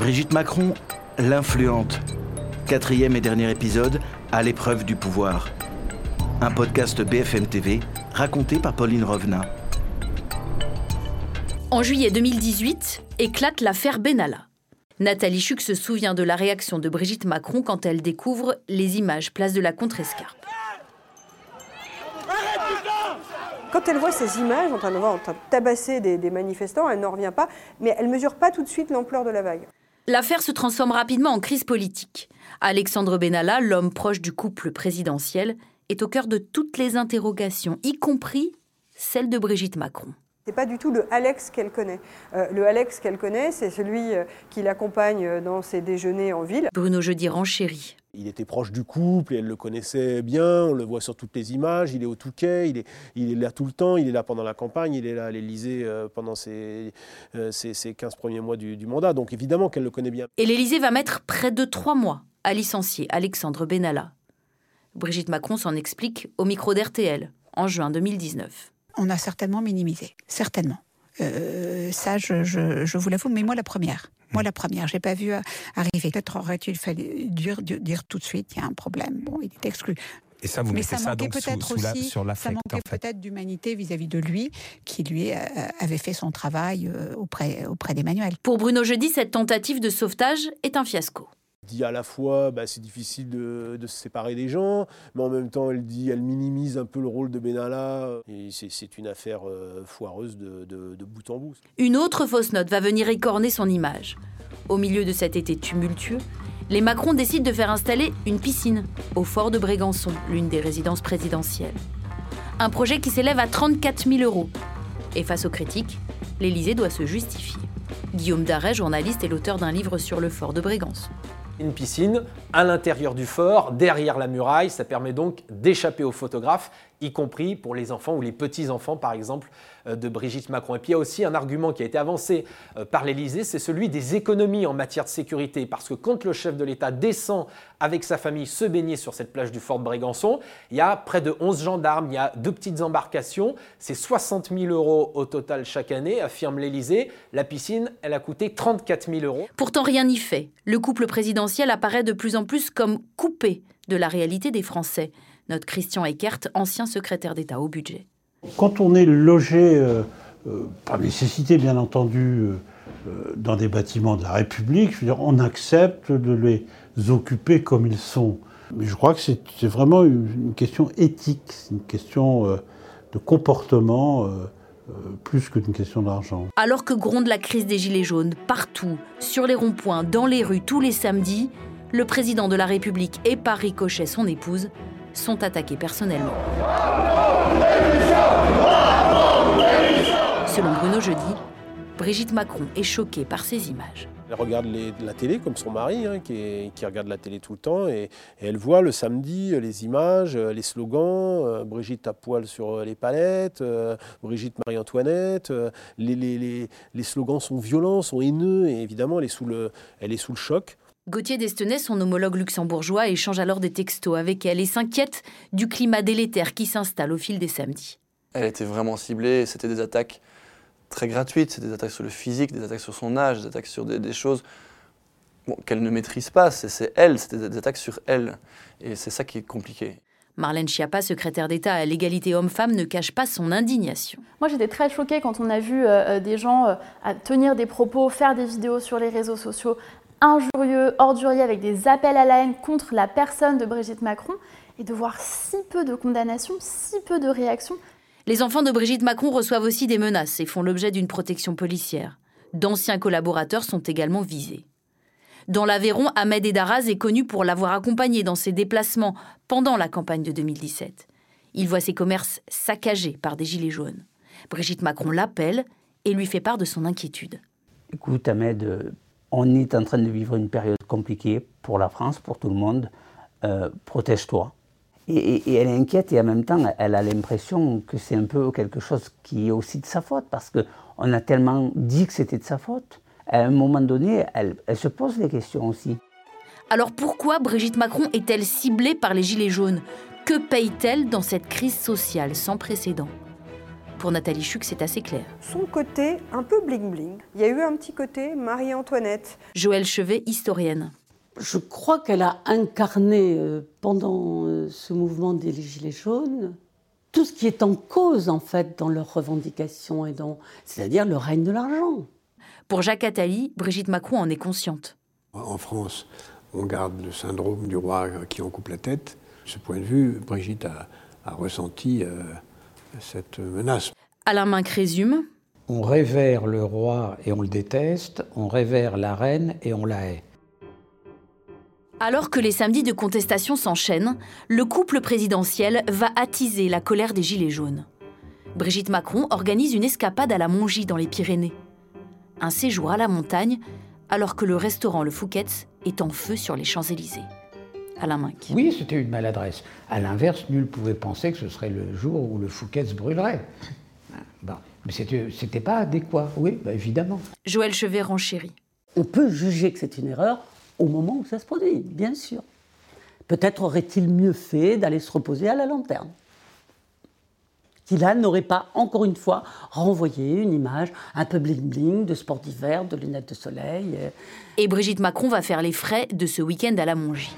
Brigitte Macron, l'influente. Quatrième et dernier épisode, à l'épreuve du pouvoir. Un podcast BFM TV raconté par Pauline Revenat. En juillet 2018, éclate l'affaire Benalla. Nathalie Chuc se souvient de la réaction de Brigitte Macron quand elle découvre les images place de la Contrescarpe. Quand elle voit ces images en train de, voir, en train de tabasser des, des manifestants, elle n'en revient pas, mais elle ne mesure pas tout de suite l'ampleur de la vague. L'affaire se transforme rapidement en crise politique. Alexandre Benalla, l'homme proche du couple présidentiel, est au cœur de toutes les interrogations, y compris celle de Brigitte Macron. C'est pas du tout le Alex qu'elle connaît. Euh, le Alex qu'elle connaît, c'est celui euh, qui l'accompagne euh, dans ses déjeuners en ville. Bruno Jeudi renchérit. Il était proche du couple et elle le connaissait bien, on le voit sur toutes les images, il est au Touquet, il est, il est là tout le temps, il est là pendant la campagne, il est là à l'Élysée pendant ses, ses, ses, 15 premiers mois du, du mandat, donc évidemment qu'elle le connaît bien. Et l'Élysée va mettre près de trois mois à licencier Alexandre Benalla. Brigitte Macron s'en explique au micro d'RTL en juin 2019 on a certainement minimisé, certainement. Euh, ça, je, je, je vous l'avoue, mais moi la première. Moi la première, j'ai pas vu arriver. Peut-être aurait-il fallu dire, dire, tout de suite, il y a un problème. Bon, il est exclu. Et ça, vous mais mettez ça, ça donc peut-être sous, sous la, aussi, sur la ça manquait en fait. peut-être d'humanité vis-à-vis de lui, qui lui euh, avait fait son travail euh, auprès, auprès d'Emmanuel. Pour Bruno Jeudi, cette tentative de sauvetage est un fiasco dit à la fois bah, c'est difficile de, se séparer des gens, mais en même temps elle dit elle minimise un peu le rôle de Benalla et c'est une affaire euh, foireuse de, bout en bout. Une autre fausse note va venir écorner son image. Au milieu de cet été tumultueux, les Macron décident de faire installer une piscine au fort de Brégançon, l'une des résidences présidentielles. Un projet qui s'élève à 34 000 euros. Et face aux critiques, l'Élysée doit se justifier. Guillaume Darret, journaliste et l'auteur d'un livre sur le fort de Brégançon une piscine à l'intérieur du fort, derrière la muraille. Ça permet donc d'échapper aux photographes, y compris pour les enfants ou les petits-enfants, par exemple, de Brigitte Macron. Et puis il y a aussi un argument qui a été avancé par l'Élysée, c'est celui des économies en matière de sécurité. Parce que quand le chef de l'État descend avec sa famille se baigner sur cette plage du fort de Brégançon, il y a près de 11 gendarmes, il y a deux petites embarcations, c'est 60 000 euros au total chaque année, affirme l'Élysée. La piscine, elle a coûté 34 000 euros. Pourtant, rien n'y fait. Le couple présidentiel apparaît de plus en plus comme coupé de la réalité des Français. Note Christian Eckert, ancien secrétaire d'État au budget. Quand on est logé, euh, euh, par nécessité bien entendu, euh, dans des bâtiments de la République, je veux dire, on accepte de les occuper comme ils sont. Mais je crois que c'est vraiment une question éthique, c'est une question de comportement plus que d'une question d'argent. Alors que gronde la crise des Gilets jaunes, partout, sur les ronds-points, dans les rues, tous les samedis, le président de la République et par ricochet son épouse sont attaqués personnellement. Selon Bruno Jeudi, Brigitte Macron est choquée par ces images. Elle regarde la télé comme son mari, hein, qui, regarde la télé tout le temps, et, elle voit le samedi les images, les slogans, euh, Brigitte à poil sur les palettes, euh, Brigitte Marie-Antoinette, euh, les, slogans sont violents, sont haineux, et évidemment le, elle est sous le choc. Gauthier Destenay, son homologue luxembourgeois, échange alors des textos avec elle et s'inquiète du climat délétère qui s'installe au fil des samedis. Elle était vraiment ciblée, c'était des attaques très gratuites, des attaques sur le physique, des attaques sur son âge, des attaques sur des, des choses bon, qu'elle ne maîtrise pas, c'est elle, c'était des attaques sur elle. Et c'est ça qui est compliqué. Marlène Schiappa, secrétaire d'État à l'égalité homme-femme, ne cache pas son indignation. Moi, j'étais très choquée quand on a vu euh, des gens euh, tenir des propos, faire des vidéos sur les réseaux sociaux injurieux, orduriers, avec des appels à la haine contre la personne de Brigitte Macron, et de voir si peu de condamnations, si peu de réactions. Les enfants de Brigitte Macron reçoivent aussi des menaces et font l'objet d'une protection policière. D'anciens collaborateurs sont également visés. Dans l'Aveyron, Ahmed Edaraz est connu pour l'avoir accompagné dans ses déplacements pendant la campagne de 2017. Il voit ses commerces saccagés par des gilets jaunes. Brigitte Macron l'appelle et lui fait part de son inquiétude. Écoute, Ahmed, on est en train de vivre une période compliquée pour la France, pour tout le monde. Euh, Protège-toi. Et, elle est inquiète et en même temps, elle a l'impression que c'est un peu quelque chose qui est aussi de sa faute parce qu'on a tellement dit que c'était de sa faute. À un moment donné, elle se pose des questions aussi. Alors pourquoi Brigitte Macron est-elle ciblée par les Gilets jaunes? Que paye-t-elle dans cette crise sociale sans précédent? Pour Nathalie Chuc, c'est assez clair. Son côté un peu bling-bling. Il y a eu un petit côté Marie-Antoinette. Joëlle Chevet, historienne. Je crois qu'elle a incarné euh, pendant euh, ce mouvement des Gilets jaunes tout ce qui est en cause en fait dans leurs revendications et dans, c'est-à-dire le règne de l'argent. Pour Jacques Attali, Brigitte Macron en est consciente. En France, on garde le syndrome du roi qui en coupe la tête. De ce point de vue, Brigitte a, ressenti euh, cette menace. Alain Minc résume. On révère le roi et on le déteste, on révère la reine et on la hait. Alors que les samedis de contestation s'enchaînent, le couple présidentiel va attiser la colère des Gilets jaunes. Brigitte Macron organise une escapade à la Mongie dans les Pyrénées. Un séjour à la montagne, alors que le restaurant Le Fouquet's est en feu sur les Champs-Élysées. Alain Minck. Oui, c'était une maladresse. À l'inverse, nul pouvait penser que ce serait le jour où le Fouquet's brûlerait. Bon. Mais c'était pas adéquat, oui, bah, évidemment. Joël Chevet renchérit. On peut juger que c'est une erreur au moment où ça se produit, bien sûr. Peut-être aurait-il mieux fait d'aller se reposer à la lanterne. Qui là n'aurait pas, encore une fois, renvoyé une image un peu bling-bling de sport d'hiver, de lunettes de soleil. Et Brigitte Macron va faire les frais de ce week-end à la Mongie.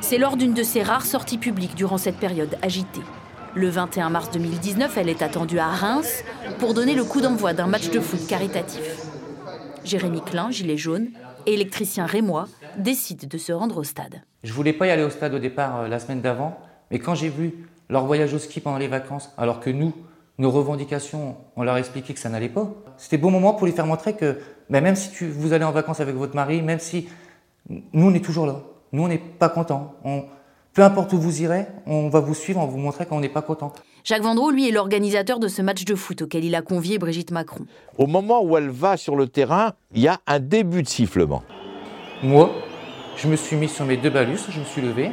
C'est lors d'une de ses rares sorties publiques durant cette période agitée. Le 21 mars 2019, elle est attendue à Reims pour donner le coup d'envoi d'un match de foot caritatif. Jérémy Klein, gilet jaune, électricien rémois, décide de se rendre au stade. Je voulais pas y aller au stade au départ euh, la semaine d'avant, mais quand j'ai vu leur voyage au ski pendant les vacances, alors que nous, nos revendications, on leur a expliqué que ça n'allait pas, c'était bon moment pour lui faire montrer que ben, même si vous allez en vacances avec votre mari, même si nous on est toujours là, nous on n'est pas contents, peu importe où vous irez, on va vous suivre, on va vous montrer qu'on n'est pas content. Jacques Vendroux, lui, est l'organisateur de ce match de foot auquel il a convié Brigitte Macron. Au moment où elle va sur le terrain, il y a un début de sifflement. Moi, je me suis mis sur mes deux balus, je me suis levé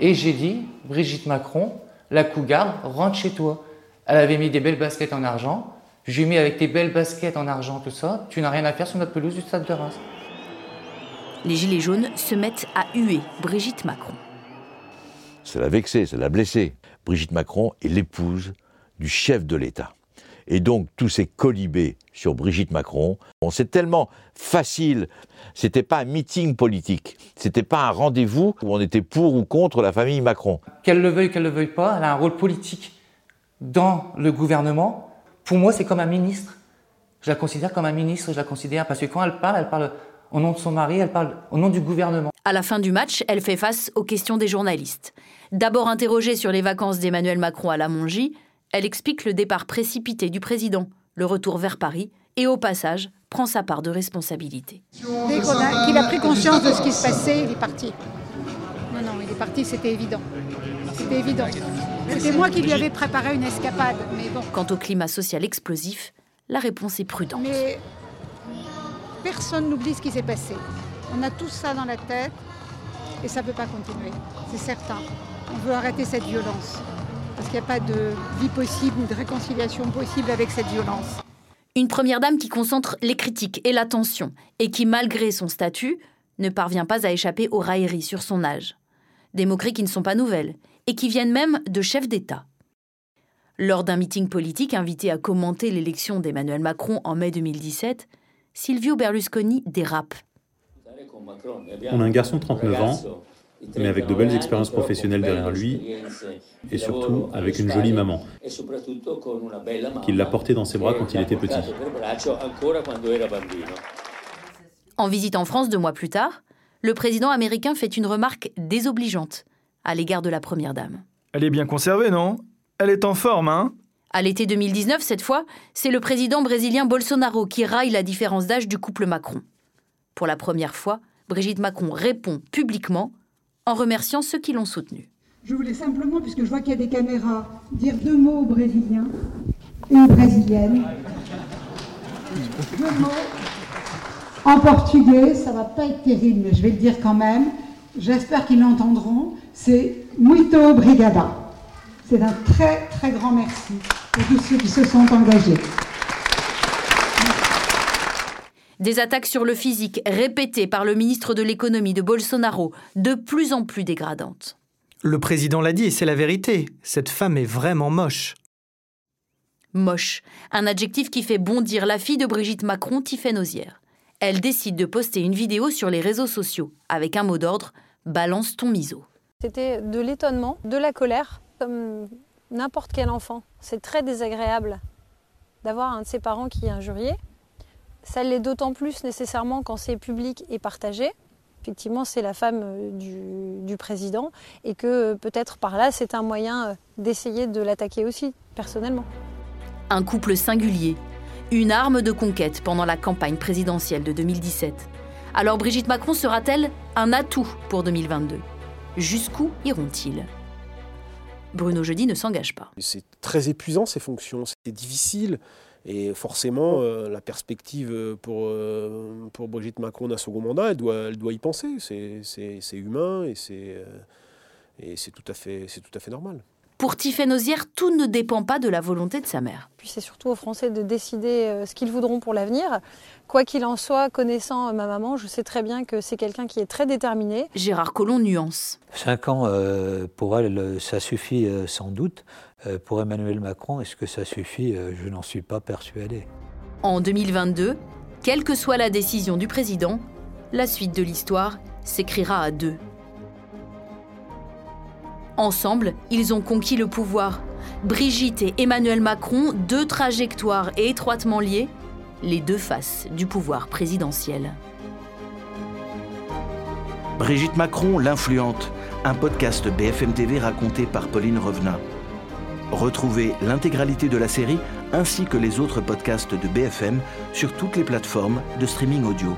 et j'ai dit Brigitte Macron, la cougarde, rentre chez toi. Elle avait mis des belles baskets en argent. J'ai mis avec tes belles baskets en argent, tout ça. Tu n'as rien à faire sur notre pelouse du stade de Reims. Les gilets jaunes se mettent à huer Brigitte Macron. C'est la vexée, c'est la blessée. Brigitte Macron est l'épouse du chef de l'État. Et donc tous ces colibés sur Brigitte Macron, c'est tellement facile. C'était pas un meeting politique, c'était pas un rendez-vous où on était pour ou contre la famille Macron. Qu'elle le veuille, qu'elle le veuille pas, elle a un rôle politique dans le gouvernement. Pour moi, c'est comme un ministre. Je la considère comme un ministre, je la considère parce que quand elle parle, elle parle au nom de son mari, elle parle au nom du gouvernement. À la fin du match, elle fait face aux questions des journalistes. D'abord interrogée sur les vacances d'Emmanuel Macron à la Mongie, elle explique le départ précipité du président, le retour vers Paris et au passage prend sa part de responsabilité. Dès qu'il a, pris conscience de ce qui se passait, il est parti. Non, non, il est parti, c'était évident. C'était évident. C'était moi qui lui avais préparé une escapade, mais bon. Quant au climat social explosif, la réponse est prudente. Mais personne n'oublie ce qui s'est passé. On a tout ça dans la tête et ça ne peut pas continuer, c'est certain. On veut arrêter cette violence parce qu'il n'y a pas de vie possible de réconciliation possible avec cette violence. Une première dame qui concentre les critiques et l'attention et qui, malgré son statut, ne parvient pas à échapper aux railleries sur son âge. Des moqueries qui ne sont pas nouvelles et qui viennent même de chefs d'État. Lors d'un meeting politique invité à commenter l'élection d'Emmanuel Macron en mai 2017, Silvio Berlusconi dérape. On a un garçon de 39 ans, mais avec de belles expériences professionnelles derrière lui, et surtout avec une jolie maman, qui l'a porté dans ses bras quand il était petit. En visite en France deux mois plus tard, le président américain fait une remarque désobligeante à l'égard de la première dame. Elle est bien conservée, non? Elle est en forme, hein? À l'été 2019, cette fois, c'est le président brésilien Bolsonaro qui raille la différence d'âge du couple Macron. Pour la première fois, Brigitte Macron répond publiquement en remerciant ceux qui l'ont soutenue. Je voulais simplement, puisque je vois qu'il y a des caméras, dire deux mots aux Brésiliens et aux Brésiliennes. Deux mots en portugais, ça va pas être terrible, mais je vais le dire quand même. J'espère qu'ils l'entendront. C'est muito obrigada. C'est un très très grand merci pour tous ceux qui se sont engagés. Des attaques sur le physique répétées par le ministre de l'économie de Bolsonaro, de plus en plus dégradantes. Le président l'a dit, et c'est la vérité. Cette femme est vraiment moche. Moche, un adjectif qui fait bondir la fille de Brigitte Macron, Tiffaine Osière. Elle décide de poster une vidéo sur les réseaux sociaux avec un mot d'ordre Balance ton miso. C'était de l'étonnement, de la colère, comme n'importe quel enfant. C'est très désagréable d'avoir un de ses parents qui est injurié. Ça l'est d'autant plus nécessairement quand c'est public et partagé. Effectivement, c'est la femme euh, du, président et que euh, peut-être par là, c'est un moyen euh, d'essayer de l'attaquer aussi, personnellement. Un couple singulier, une arme de conquête pendant la campagne présidentielle de 2017. Alors Brigitte Macron sera-t-elle un atout pour 2022 Jusqu'où iront-ils? Bruno Jeudi ne s'engage pas. C'est très épuisant ces fonctions, c'est difficile. Et forcément, euh, la perspective pour, euh, pour Brigitte Macron d'un second mandat, elle doit, y penser. C'est humain et c'est euh, tout à fait normal. Pour Tiffaine Osière, tout ne dépend pas de la volonté de sa mère. Puis c'est surtout aux Français de décider ce qu'ils voudront pour l'avenir. Quoi qu'il en soit, connaissant ma maman, je sais très bien que c'est quelqu'un qui est très déterminé. Gérard Collomb nuance. Cinq ans, pour elle, ça suffit sans doute. Euh, pour Emmanuel Macron, est-ce que ça suffit? Euh, Je n'en suis pas persuadé. En 2022, quelle que soit la décision du président, la suite de l'histoire s'écrira à deux. Ensemble, ils ont conquis le pouvoir. Brigitte et Emmanuel Macron, deux trajectoires étroitement liées, les deux faces du pouvoir présidentiel. Brigitte Macron, l'influente, un podcast BFM TV raconté par Pauline Revenat. Retrouvez l'intégralité de la série ainsi que les autres podcasts de BFM sur toutes les plateformes de streaming audio.